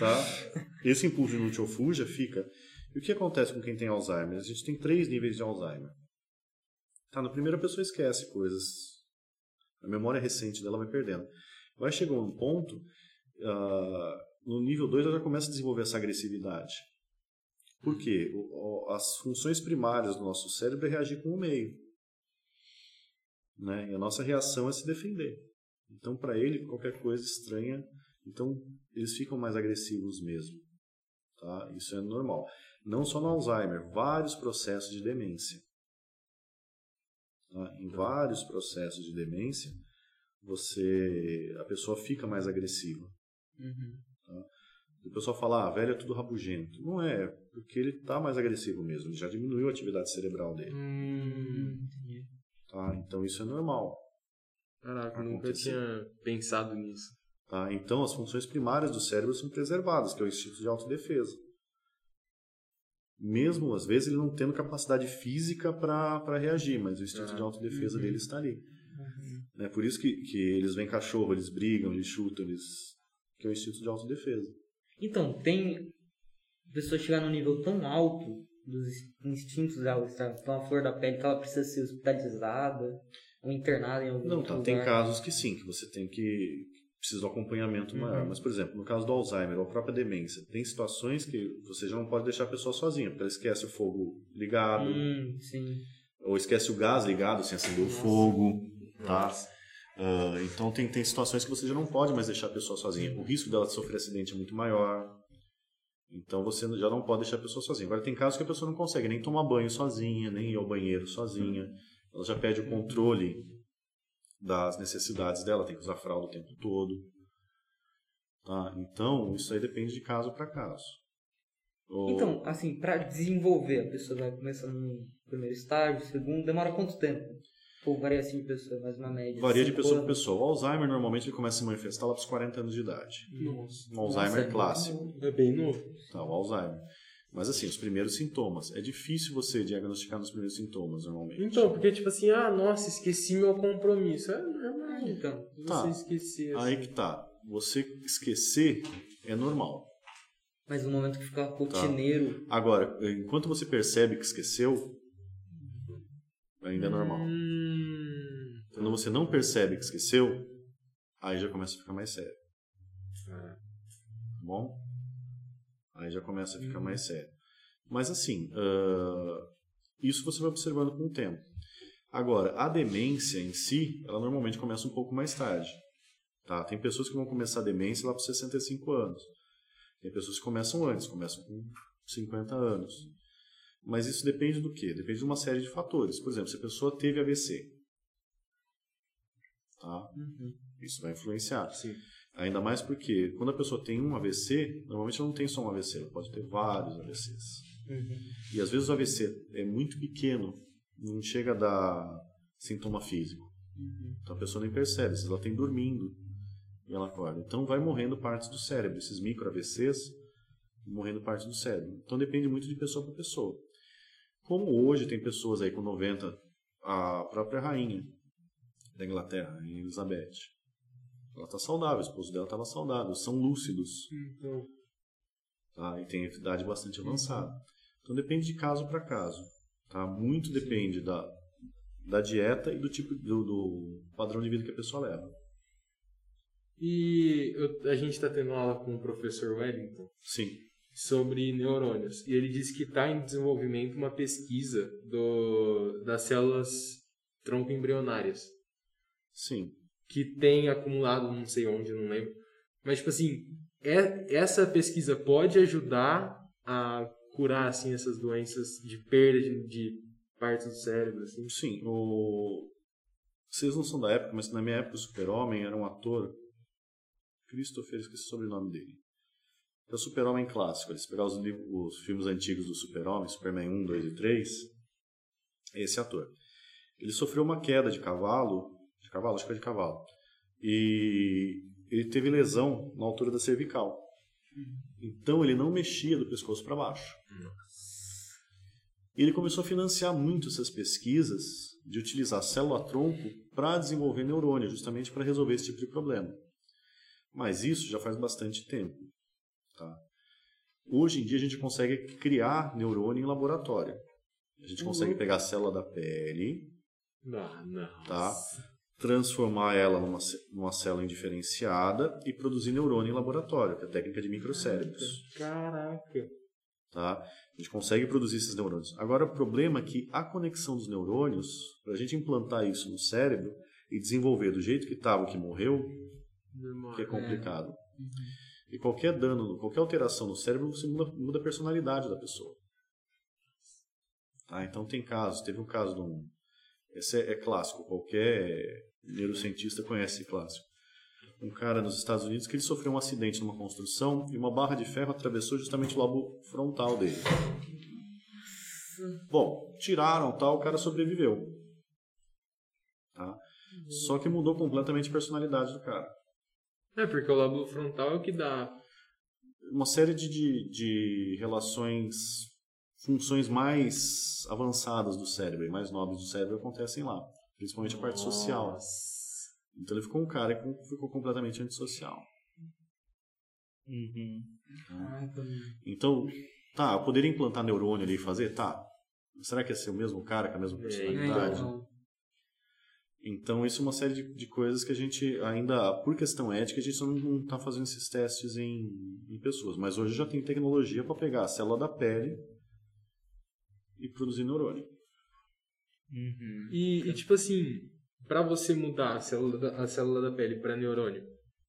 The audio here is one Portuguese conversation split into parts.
Tá? Esse impulso luta ou fuja fica. E o que acontece com quem tem Alzheimer? A gente tem três níveis de Alzheimer. Tá, na primeira a pessoa esquece coisas. A memória recente dela vai perdendo. Vai chegar um ponto, uh, no nível 2 ela já começa a desenvolver essa agressividade. Por quê? O, o, as funções primárias do nosso cérebro é reagir com o meio. Né? E a nossa reação é se defender. Então, para ele, qualquer coisa estranha, então eles ficam mais agressivos mesmo. Tá? Isso é normal. Não só no Alzheimer, vários processos de demência. Tá? Em vários processos de demência, você a pessoa fica mais agressiva. Uhum. Tá? O pessoal fala, ah, velho é tudo rabugento. Não é, porque ele está mais agressivo mesmo, já diminuiu a atividade cerebral dele. Hum, tá? Então isso é normal. Caraca, nunca tinha pensado nisso. Tá? Então as funções primárias do cérebro são preservadas, que é o instinto de autodefesa. Mesmo, às vezes, ele não tendo capacidade física para reagir, mas o instinto ah, de autodefesa uhum. dele está ali. Uhum. É por isso que, que eles veem cachorro, eles brigam, eles chutam, eles... que é o instinto de autodefesa. Então, tem pessoa chegar num nível tão alto dos instintos dela estar tão à flor da pele que ela precisa ser hospitalizada ou internada em algum Não, tá, lugar. tem casos que sim, que você tem que precisa do acompanhamento uhum. maior. Mas, por exemplo, no caso do Alzheimer ou a própria demência, tem situações que você já não pode deixar a pessoa sozinha, porque ela esquece o fogo ligado, hum, ou esquece o gás ligado sem acender Nossa. o fogo, tá? Uh, então tem, tem situações que você já não pode mais deixar a pessoa sozinha. O risco dela sofrer acidente é muito maior. Então você já não pode deixar a pessoa sozinha. Agora tem casos que a pessoa não consegue nem tomar banho sozinha, nem ir ao banheiro sozinha. Ela já perde o controle das necessidades dela, tem que usar fralda o tempo todo. Tá? Então, isso aí depende de caso para caso. Ou... Então, assim, para desenvolver, a pessoa vai começando no primeiro estágio, segundo, demora quanto tempo? Ou varia assim de pessoa, mais uma média? Varia de pessoa para pessoa. O Alzheimer normalmente ele começa a se manifestar lá para os 40 anos de idade. Nossa. Um Alzheimer Nossa, é clássico. É bem novo. Tá, o Alzheimer. Mas assim, os primeiros sintomas. É difícil você diagnosticar nos primeiros sintomas, normalmente. Então, porque tipo assim, ah, nossa, esqueci meu compromisso. É normal, então. Tá. Você esquecer. Assim. Aí que tá. Você esquecer é normal. Mas no momento que fica rotineiro. Tá. Agora, enquanto você percebe que esqueceu, ainda é normal. Hum... Quando você não percebe que esqueceu, aí já começa a ficar mais sério. É. Tá bom? Aí já começa a ficar uhum. mais sério. Mas assim, uh, isso você vai observando com o tempo. Agora, a demência em si, ela normalmente começa um pouco mais tarde. Tá? Tem pessoas que vão começar a demência lá para 65 anos. Tem pessoas que começam antes, começam com 50 anos. Mas isso depende do quê? Depende de uma série de fatores. Por exemplo, se a pessoa teve AVC, tá? Uhum. Isso vai influenciar. Sim. Ainda mais porque quando a pessoa tem um AVC, normalmente ela não tem só um AVC, ela pode ter vários AVCs. Uhum. E às vezes o AVC é muito pequeno, não chega a dar sintoma físico. Uhum. Então a pessoa nem percebe, se ela tem dormindo e ela acorda. Então vai morrendo partes do cérebro, esses micro AVCs morrendo partes do cérebro. Então depende muito de pessoa para pessoa. Como hoje tem pessoas aí com 90, a própria rainha da Inglaterra, a Elizabeth, ela está saudável, o esposo dela estava saudável, são lúcidos. Então. Tá? E tem idade bastante avançada. Então depende de caso para caso. Tá? Muito depende da, da dieta e do tipo do, do padrão de vida que a pessoa leva. E eu, a gente está tendo aula com o professor Wellington. Sim. Sobre neurônios. E ele disse que está em desenvolvimento uma pesquisa do, das células tronco embrionárias. Sim que tem acumulado não sei onde, não lembro. Mas, tipo assim, é, essa pesquisa pode ajudar a curar, assim, essas doenças de perda de, de partes do cérebro, assim? Sim, o... Vocês não são da época, mas na minha época o Super-Homem era um ator... Christopher, esqueci o sobrenome dele. É o Super-Homem clássico. Eles pegaram os, os filmes antigos do Super-Homem, Superman 1, 2 e 3. É esse ator. Ele sofreu uma queda de cavalo de cavalo, acho que é de cavalo. E ele teve lesão na altura da cervical. Então ele não mexia do pescoço para baixo. E ele começou a financiar muito essas pesquisas de utilizar célula-tronco para desenvolver neurônio, justamente para resolver esse tipo de problema. Mas isso já faz bastante tempo. Tá? Hoje em dia a gente consegue criar neurônio em laboratório. A gente consegue Uhum. pegar a célula da pele, Ah, não. Tá. Transformar ela numa, numa célula indiferenciada e produzir neurônio em laboratório, que é a técnica de microcérebros. Caraca. Tá? A gente consegue produzir esses neurônios. Agora, o problema é que a conexão dos neurônios, para a gente implantar isso no cérebro e desenvolver do jeito que estava o que morreu, que é complicado. E qualquer dano, qualquer alteração no cérebro, você muda, muda a personalidade da pessoa. Tá? Então tem casos, teve um caso de um. Esse é, é clássico, qualquer neurocientista conhece esse clássico. Um cara nos Estados Unidos que ele sofreu um acidente numa construção e uma barra de ferro atravessou justamente o lobo frontal dele. Bom, tiraram tal, o cara sobreviveu. Tá? Só que mudou completamente a personalidade do cara. É, porque o lóbulo frontal é o que dá. uma série de, de, de relações, funções mais avançadas do cérebro e mais nobres do cérebro acontecem lá, principalmente a parte social. Então ele ficou um cara que ficou completamente antissocial. Uhum. Então, tá, eu poderia implantar neurônio ali e fazer? Tá. Será que ia ser o mesmo cara com a mesma É, personalidade? então. Então, isso é uma série de, de coisas que a gente ainda, por questão ética, a gente não está fazendo esses testes em, em pessoas. Mas hoje já tem tecnologia para pegar a célula da pele e produzir neurônio. Uhum. E, e, tipo assim, pra você mudar a célula da, a célula da pele pra neurônio,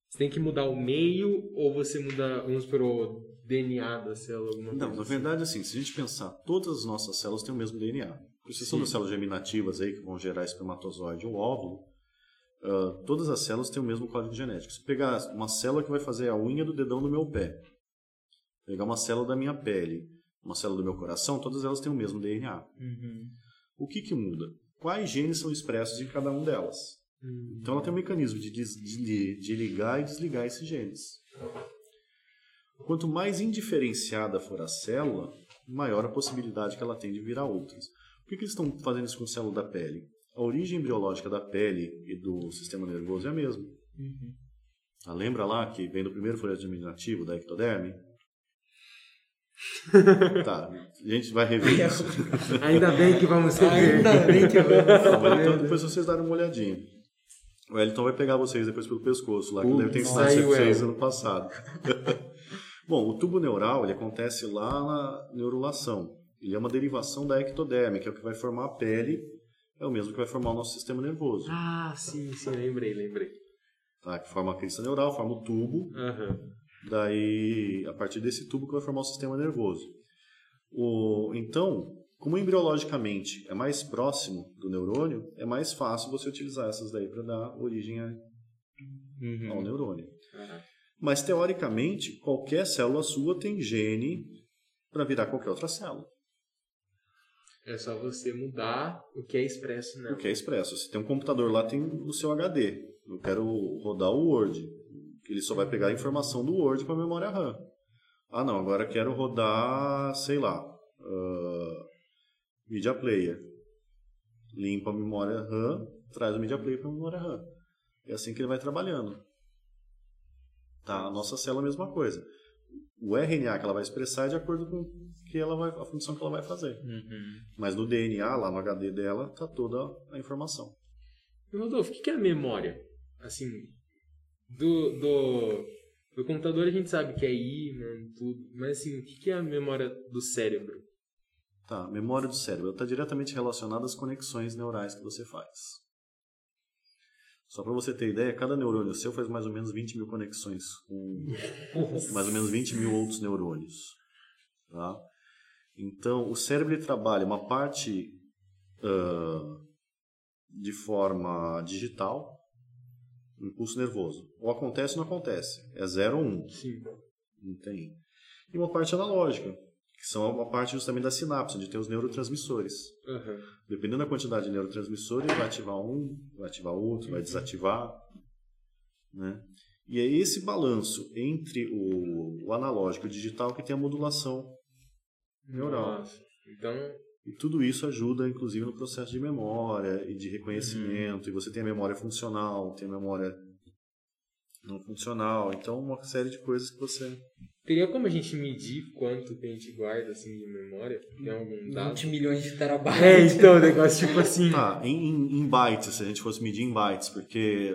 você tem que mudar o meio ou você muda, vamos supor, o DNA da célula? Alguma Não, na assim? verdade, assim, se a gente pensar, todas as nossas células têm o mesmo DNA. Com exceção das células germinativas aí, que vão gerar espermatozoide ou óvulo, ah, todas as células têm o mesmo código genético. Se eu pegar uma célula que vai fazer a unha do dedão do meu pé, pegar uma célula da minha pele, uma célula do meu coração, todas elas têm o mesmo DNA. Uhum. O que, que muda? Quais genes são expressos em cada um delas? Hum, Então ela tem um mecanismo de, de- de ligar e desligar esses genes. Quanto mais indiferenciada for a célula, maior a possibilidade que ela tem de virar outras. Por que, que eles estão fazendo isso com célula da pele? A origem embriológica da pele e do sistema nervoso é a mesma. Uhum. Ah, lembra lá que vem do primeiro folheto germinativo da ectoderme? Tá, a gente vai rever isso. Ainda bem que vamos ser Ainda bem que vamos. então depois vocês darem uma olhadinha. O Wellington vai pegar vocês depois pelo pescoço lá, que Uh, deve ter ensinado isso vocês ano passado. Bom, o tubo neural ele acontece lá na neurulação. Ele é uma derivação da ectoderme, que é o que vai formar a pele, é o mesmo que vai formar o nosso sistema nervoso. Ah, sim, sim, lembrei, lembrei. Tá? Que forma a crista neural, forma o tubo, Aham. Daí a partir desse tubo que vai formar o sistema nervoso. O, então, como embriologicamente é mais próximo do neurônio, é mais fácil você utilizar essas daí para dar origem a- ao Uhum. neurônio. Caraca. Mas teoricamente, qualquer célula sua tem gene para virar qualquer outra célula. É só você mudar o que é expresso O nela. que é expresso. Se tem um computador lá, tem o seu HD. Eu quero rodar o Word. Ele só vai pegar a informação do Word para a memória RAM. Ah, não, agora quero rodar, sei lá, ah, Media Player. Limpa a memória RAM, traz o Media Player para a memória RAM. É assim que ele vai trabalhando. Tá, a nossa célula é a mesma coisa. O RNA que ela vai expressar é de acordo com que ela vai, a função que ela vai fazer. Uhum. Mas no DNA, lá no HD dela, tá toda a informação. Rodolfo, o que que é a memória? Assim, do, do, do computador a gente sabe que é ímã, tudo, mas assim, o que é a memória do cérebro? Tá, memória do cérebro está diretamente relacionada às conexões neurais que você faz. Só para você ter ideia, cada neurônio seu faz mais ou menos 20 mil conexões com mais ou menos 20 mil outros neurônios. Tá? Então, o cérebro trabalha uma parte ah, de forma digital, impulso nervoso. Ou acontece ou não acontece. É 0 ou 1. Um. Sim. Não tem. E uma parte analógica, que são uma parte justamente da sinapse, onde tem os neurotransmissores. Aham. Dependendo da quantidade de neurotransmissores, vai ativar um, vai ativar outro, vai desativar. Né? E é esse balanço entre o, o analógico e o digital que tem a modulação neural. Nossa. Então, E tudo isso ajuda, inclusive, no processo de memória e de reconhecimento. E você tem a memória funcional, tem a memória não funcional. Então, uma série de coisas que você. Teria como a gente medir quanto que a gente guarda assim de memória? Tem algum dado? 20 milhões de terabytes. É, então, o negócio tipo assim. Tá, em, em, em bytes, se a gente fosse medir em bytes, porque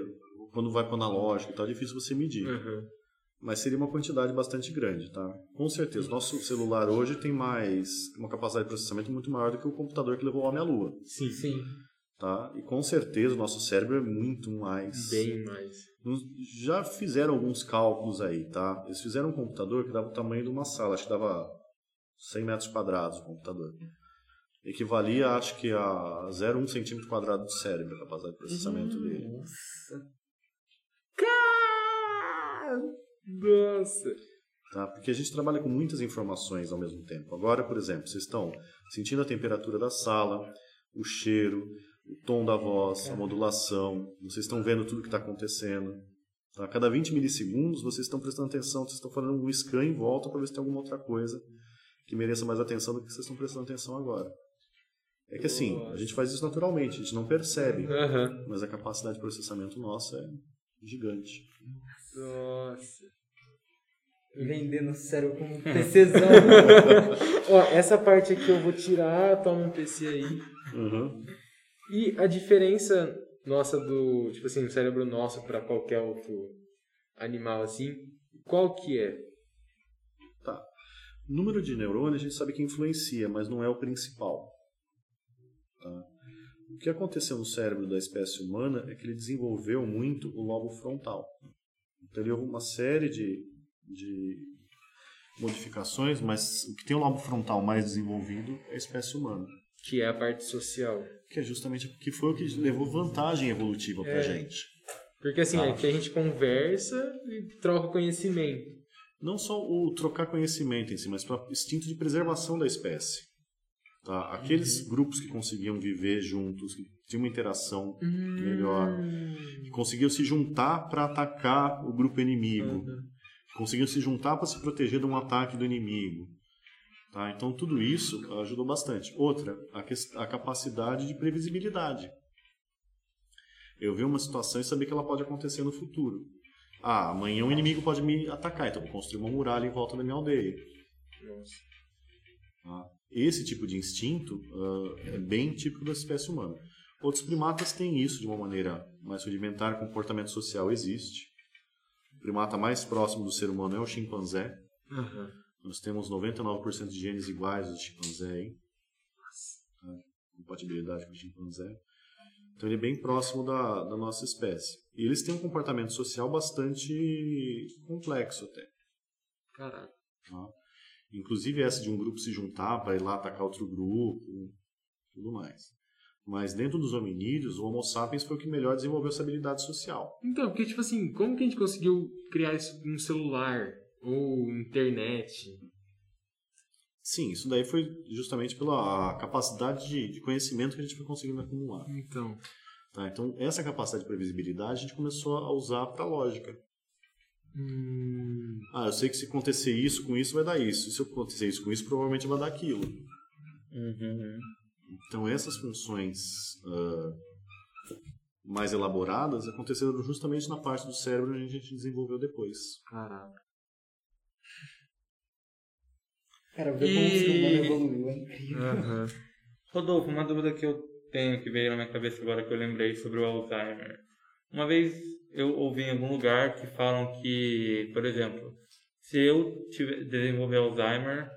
quando vai para o analógico e tal, é difícil você medir. Uhum. Mas seria uma quantidade bastante grande, tá? Com certeza. Nosso celular hoje tem mais uma capacidade de processamento muito maior do que o computador que levou o homem à lua, Sim, Sim. tá? E com certeza o nosso cérebro é muito mais. Bem mais. Já fizeram alguns cálculos aí, tá? Eles fizeram um computador que dava o tamanho de uma sala, acho que dava 100 metros quadrados o computador. Equivalia, acho que a 0,1 centímetro quadrado do cérebro, a capacidade de processamento dele. Nossa. Nossa. tá? Porque a gente trabalha com muitas informações ao mesmo tempo. Agora, por exemplo, vocês estão sentindo a temperatura da sala, o cheiro, o tom da voz, a modulação, vocês estão vendo tudo que está acontecendo. Tá? A cada 20 milissegundos, vocês estão prestando atenção, vocês estão fazendo um scan em volta para ver se tem alguma outra coisa que mereça mais atenção do que vocês estão prestando atenção agora. É que assim, a gente faz isso naturalmente, a gente não percebe, Aham. mas a capacidade de processamento nossa é gigante. Nossa. Vendendo o cérebro como um PCzão. Ó, essa parte aqui eu vou tirar, toma um PC aí. Uhum. E a diferença nossa do, tipo assim, o cérebro nosso para qualquer outro animal assim, qual que é? O número de neurônios a gente sabe que influencia, mas não é o principal. tá? O que aconteceu no cérebro da espécie humana é que ele desenvolveu muito o lobo frontal. Então ele houve uma série de, de modificações, mas o que tem o lobo frontal mais desenvolvido é a espécie humana. Que é a parte social. Que é justamente que foi o que levou vantagem evolutiva pra É. gente. Porque assim, Tá. é que a gente conversa e troca conhecimento. não só o trocar conhecimento em si, mas para instinto de preservação da espécie. Tá? Aqueles grupos que conseguiam viver juntos, que tinham uma interação melhor, que conseguiam se juntar para atacar o grupo inimigo, que conseguiam se juntar para se proteger de um ataque do inimigo. Tá? Então tudo isso ajudou bastante. Outra, a, ques- a capacidade de previsibilidade. Eu ver uma situação e saber que ela pode acontecer no futuro. Ah, amanhã um inimigo pode me atacar, então vou construir uma muralha em volta da minha aldeia. Tá? Esse tipo de instinto ah, é bem típico da espécie humana. Outros primatas têm isso de uma maneira mais rudimentar, comportamento social existe. O primata mais próximo do ser humano é o chimpanzé. Aham. Nós temos 99% de genes iguais do chimpanzé aí. Tá? Compatibilidade com o chimpanzé. Então ele é bem próximo da, da nossa espécie. E eles têm um comportamento social bastante complexo até. Caraca. tá? Inclusive essa de um grupo se juntar para ir lá atacar outro grupo, tudo mais. Mas dentro dos hominídeos, o Homo sapiens foi o que melhor desenvolveu essa habilidade social. Então, porque tipo assim, como que a gente conseguiu criar isso num celular ou internet? Sim, isso daí foi justamente pela capacidade de, de conhecimento que a gente foi conseguindo acumular. Então, tá? Então, essa capacidade de previsibilidade a gente começou a usar para lógica. hum, Ah, eu sei que se acontecer isso com isso vai dar isso. Se acontecer isso com isso, provavelmente vai dar aquilo. Uhum. Então, essas funções ah, mais elaboradas aconteceram justamente na parte do cérebro que a gente desenvolveu depois. caraca. Cara, ver como o ser E- humano evoluiu, é incrível. Aham. Rodolfo, uma dúvida que eu tenho que veio na minha cabeça agora que eu lembrei sobre o Alzheimer. Uma vez eu ouvi em algum lugar que falam que, por exemplo, se eu tiver, desenvolver Alzheimer,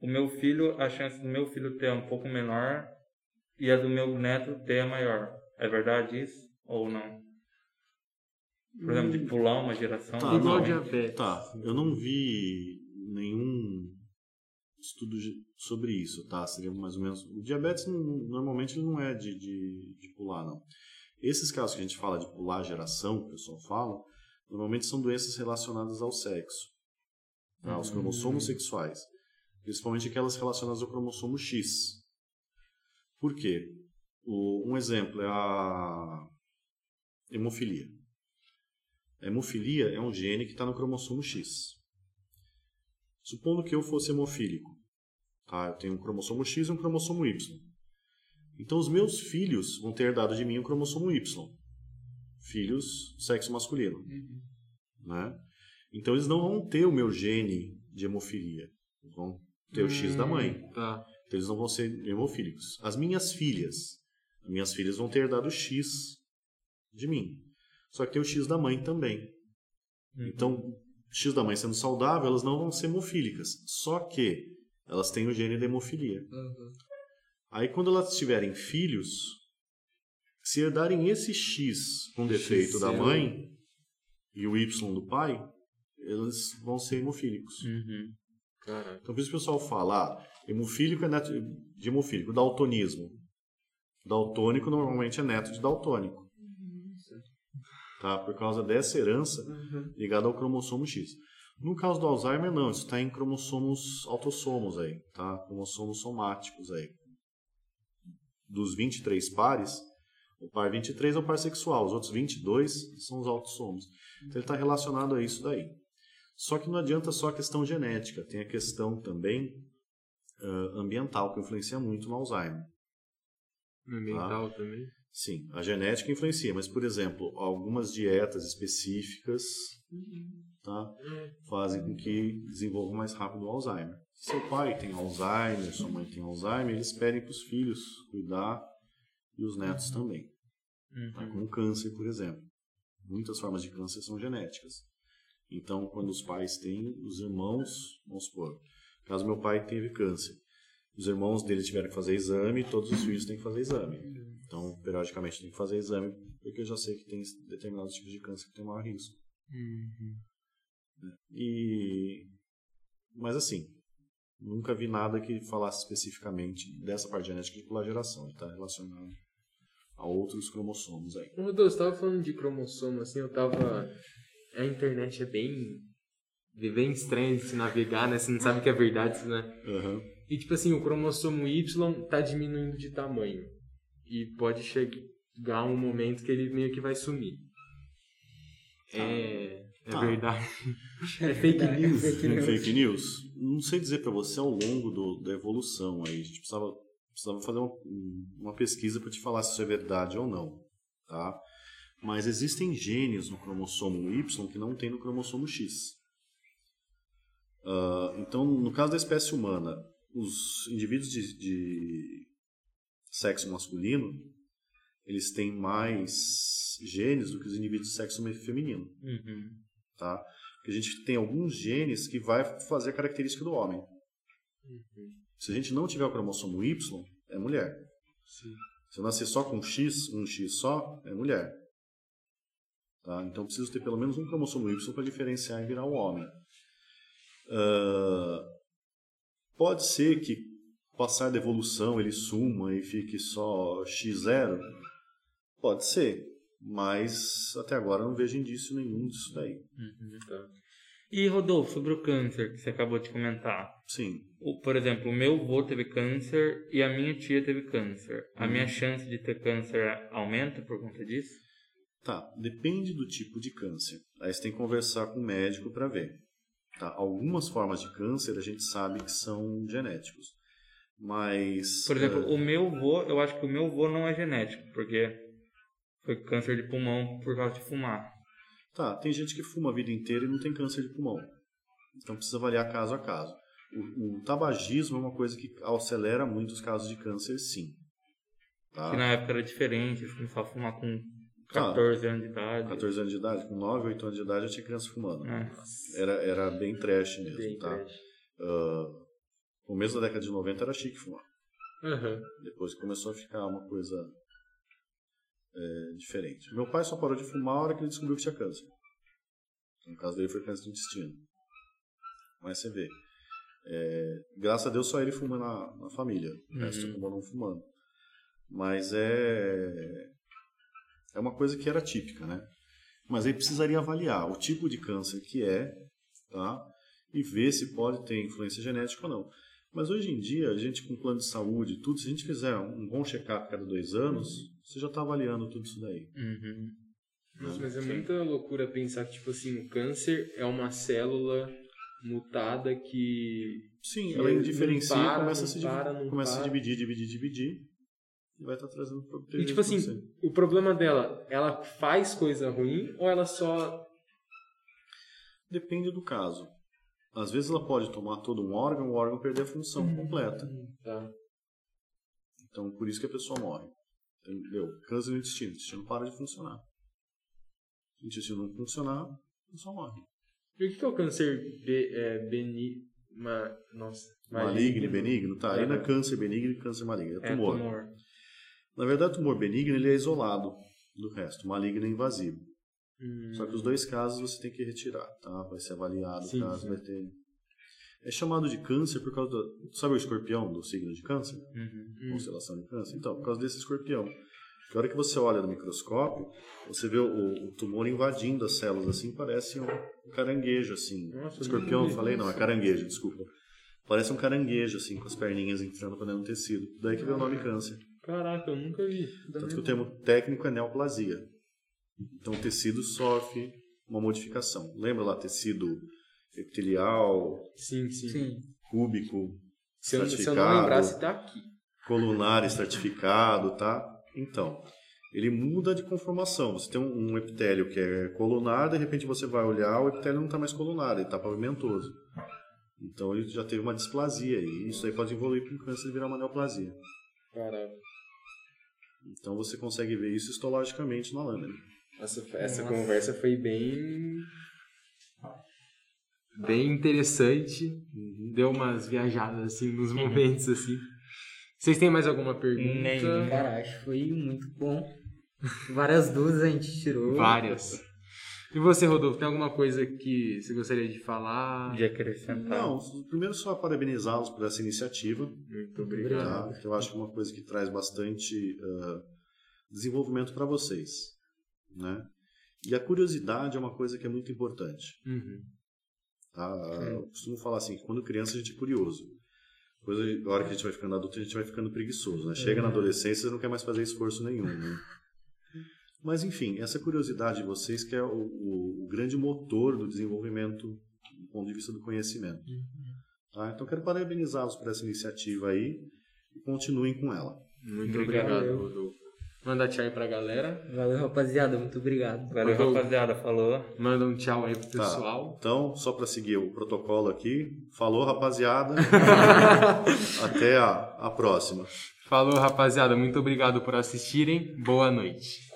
o meu filho, a chance do meu filho ter é um pouco menor e a do meu neto ter é maior. É verdade isso ou não? Por exemplo, de pular uma geração. Tá, Igual não. diabetes. Tá, eu não vi nenhum estudo sobre isso, tá? Seria mais ou menos. O diabetes normalmente ele não é de, de, de pular, não. Esses casos que a gente fala de pular geração, que o pessoal fala, normalmente são doenças relacionadas ao sexo, tá? Os cromossomos sexuais, principalmente aquelas relacionadas ao cromossomo X. Por quê? O- um exemplo é a hemofilia. A hemofilia é um gene que está no cromossomo X. Supondo que eu fosse hemofílico, tá? eu tenho um cromossomo X e um cromossomo Y. Então, os meus filhos vão ter herdado de mim um cromossomo Y. Filhos, sexo masculino. né? Então eles não vão ter o meu gene de hemofilia. Vão ter o X da mãe. Tá. Então eles não vão ser hemofílicos. As minhas filhas, as minhas filhas vão ter dado X de mim. Só que tem o X da mãe também. Então, X da mãe sendo saudável, elas não vão ser hemofílicas. Só que elas têm o gene da hemofilia. Aí quando elas tiverem filhos, se herdarem esse X com defeito da XL. mãe e o Y do pai, eles vão ser hemofílicos. Uhum. Caraca. Então, por isso que o pessoal fala, ah, hemofílico é neto de hemofílico, daltonismo. Daltônico normalmente é neto de daltônico. Tá? Por causa dessa herança ligada ao cromossomo X. No caso do Alzheimer, não, isso está em cromossomos autossomos aí, tá? Cromossomos somáticos aí. Dos 23 pares, o par 23 é o par sexual, os outros 22 são os autossomos. Então ele está relacionado a isso daí. Só que não adianta só a questão genética, tem a questão também ah, ambiental que influencia muito no Alzheimer. Ambiental também. Sim, a genética influencia, mas, por exemplo, algumas dietas específicas tá, fazem com que desenvolva mais rápido o Alzheimer. Se seu pai tem Alzheimer, sua mãe tem Alzheimer, eles pedem para os filhos cuidar e os netos também. Tá, Uhum. como câncer, por exemplo. Muitas formas de câncer são genéticas. Então, quando os pais têm, os irmãos, vamos supor, caso meu pai teve câncer, os irmãos dele tiveram que fazer exame, todos os filhos têm que fazer exame. Então, periodicamente tem que fazer exame, porque eu já sei que tem determinados tipos de câncer que tem maior risco. E mas assim, nunca vi nada que falasse especificamente dessa parte genética de geração. Ele está relacionado a outros cromossomos aí. Ô, Rodolfo, você tava falando de cromossomo, assim, eu tava... A internet é bem... é bem estranho de se navegar, né? Você não sabe o que é verdade, né? Aham. E, tipo assim, o cromossomo Y tá diminuindo de tamanho. E pode chegar um momento que ele meio que vai sumir. É... É Ah. verdade. É fake news. fake Um news. fake news? Não sei dizer para você ao longo do, da evolução aí. A gente precisava, precisava fazer uma, uma pesquisa para te falar se isso é verdade ou não, tá? Mas existem genes no cromossomo Y que não tem no cromossomo X. Ah, então, no caso da espécie humana, os indivíduos de, de sexo masculino, eles têm mais genes do que os indivíduos de sexo feminino Uhum. tá? Porque a gente tem alguns genes que vai fazer a característica do homem. Se a gente não tiver o cromossomo Y, é mulher. Sim. Se eu nascer só com X, um X só, é mulher. Tá? Então preciso ter pelo menos um cromossomo Y para diferenciar e virar um homem. Ah, pode ser que passar da evolução ele suma e fique só X0? Pode ser, mas até agora eu não vejo indício nenhum disso daí. Uhum. Tá. E Rodolfo, sobre o câncer que você acabou de comentar. Sim, O- Por exemplo, o meu avô teve câncer e a minha tia teve câncer. A minha chance de ter câncer aumenta por conta disso? Tá, depende do tipo de câncer. Aí você tem que conversar com o médico para ver. Tá? Algumas formas de câncer a gente sabe que são genéticos. Mas. Por exemplo, eh, o meu avô, eu acho que o meu avô não é genético, porque foi câncer de pulmão por causa de fumar. tá, tem gente que fuma a vida inteira e não tem câncer de pulmão. Então precisa avaliar caso a caso. O, o tabagismo é uma coisa que acelera muito os casos de câncer, sim. Tá? Que na época era diferente, eles começavam a fumar com Tá. 14 anos de idade. 14 anos de idade, com 9, 8 anos de idade eu tinha criança fumando. Nossa. Era, era bem trash mesmo, Bem tá? trash. Ah, no começo da década de 90 era chique fumar. Aham. Depois começou a ficar uma coisa é, diferente. Meu pai só parou de fumar a hora que ele descobriu que tinha câncer. No caso dele foi câncer de intestino. Mas você vê. é, graças a Deus só ele fuma na, na família. O resto Uhum. acabou não fumando. Mas é. É uma coisa que era típica, né? Mas aí precisaria avaliar o tipo de câncer que é, tá? E ver se pode ter influência genética ou não. Mas hoje em dia, a gente com plano de saúde e tudo, se a gente fizer um bom check-up cada dois anos, você já está avaliando tudo isso daí. Uhum. Nossa, mas é muita loucura pensar que, tipo assim, o câncer é uma célula mutada que. Sim, Que ela indiferencia para, e começa, se, para, começa a para. dividir, dividir, dividir. E vai estar trazendo E, tipo assim, o problema dela, ela faz coisa ruim ou ela só. Depende do caso. Às vezes ela pode tomar todo um órgão, o órgão perder a função completa. Tá. Então, por isso que a pessoa morre. Entendeu? Câncer no intestino. O intestino para de funcionar. Se o intestino não funcionar, a pessoa morre. E o que que é o câncer be, é, beni... Ma, nossa. Maligno e benigno, tá? Aí não é Aham. câncer benigno e câncer maligno. É É tumor. Na verdade, o tumor benigno ele é isolado do resto. Maligno é invasivo. Hum, Só que os dois casos você tem que retirar, tá? Vai ser avaliado Sim, o caso, sim. vai ter... É chamado de câncer por causa do... Sabe o escorpião do signo de câncer? Uhum. hum, Constelação de câncer? Então, por causa desse escorpião. Que a hora que você olha no microscópio, você vê o, o tumor invadindo as células, assim, parece um caranguejo, assim. Nossa, escorpião, falei? Não, é caranguejo, desculpa. Parece um caranguejo, assim, com as perninhas entrando para dentro do tecido. Daí que vem o nome câncer. Caraca, eu nunca vi. Tanto que o termo técnico é neoplasia. Então o tecido sofre uma modificação. Lembra lá tecido epitelial, Sim, sim. Sim. cúbico, Se eu, se eu não lembrasse, tá aqui. colunar estratificado, tá? Então, ele muda de conformação. Você tem um, um epitélio que é colunar, de repente você vai olhar, o epitélio não está mais colunar, ele está pavimentoso. Então ele já teve uma displasia e isso aí pode evoluir para um câncer e virar uma neoplasia. Caraca. Então você consegue ver isso histologicamente na lâmina. Essa, essa Nossa. conversa foi bem. Bem interessante. Deu umas viajadas assim nos momentos assim. Vocês têm mais alguma pergunta? Nenhuma. Cara, acho que foi muito bom. Várias dúvidas a gente tirou. Várias. E você, Rodolfo, tem alguma coisa que você gostaria de falar? De acrescentar. Não, primeiro só parabenizá-los por essa iniciativa. Muito obrigado. Tá? Eu acho que é uma coisa que traz bastante ah, desenvolvimento para vocês. Né? E a curiosidade é uma coisa que é muito importante. Uhum. Tá? Eu costumo falar assim, que quando criança a gente é curioso. Depois, a hora que a gente vai ficando adulto, a gente vai ficando preguiçoso. Né? Chega na adolescência, você não quer mais fazer esforço nenhum. Né? Mas, enfim, essa curiosidade de vocês que é o, o- o grande motor do desenvolvimento do ponto de vista do conhecimento. Tá? Então, quero parabenizá-los por essa iniciativa aí e continuem com ela. Muito Obrigado. obrigado, Rodolfo. Manda tchau aí pra galera. Valeu, rapaziada. Muito obrigado. Valeu, Rodolfo. rapaziada. Falou. Manda um tchau aí pro Tá. pessoal. Então, só para seguir o protocolo aqui, falou, rapaziada. Até a, a próxima. Falou, rapaziada. Muito obrigado por assistirem. Boa noite.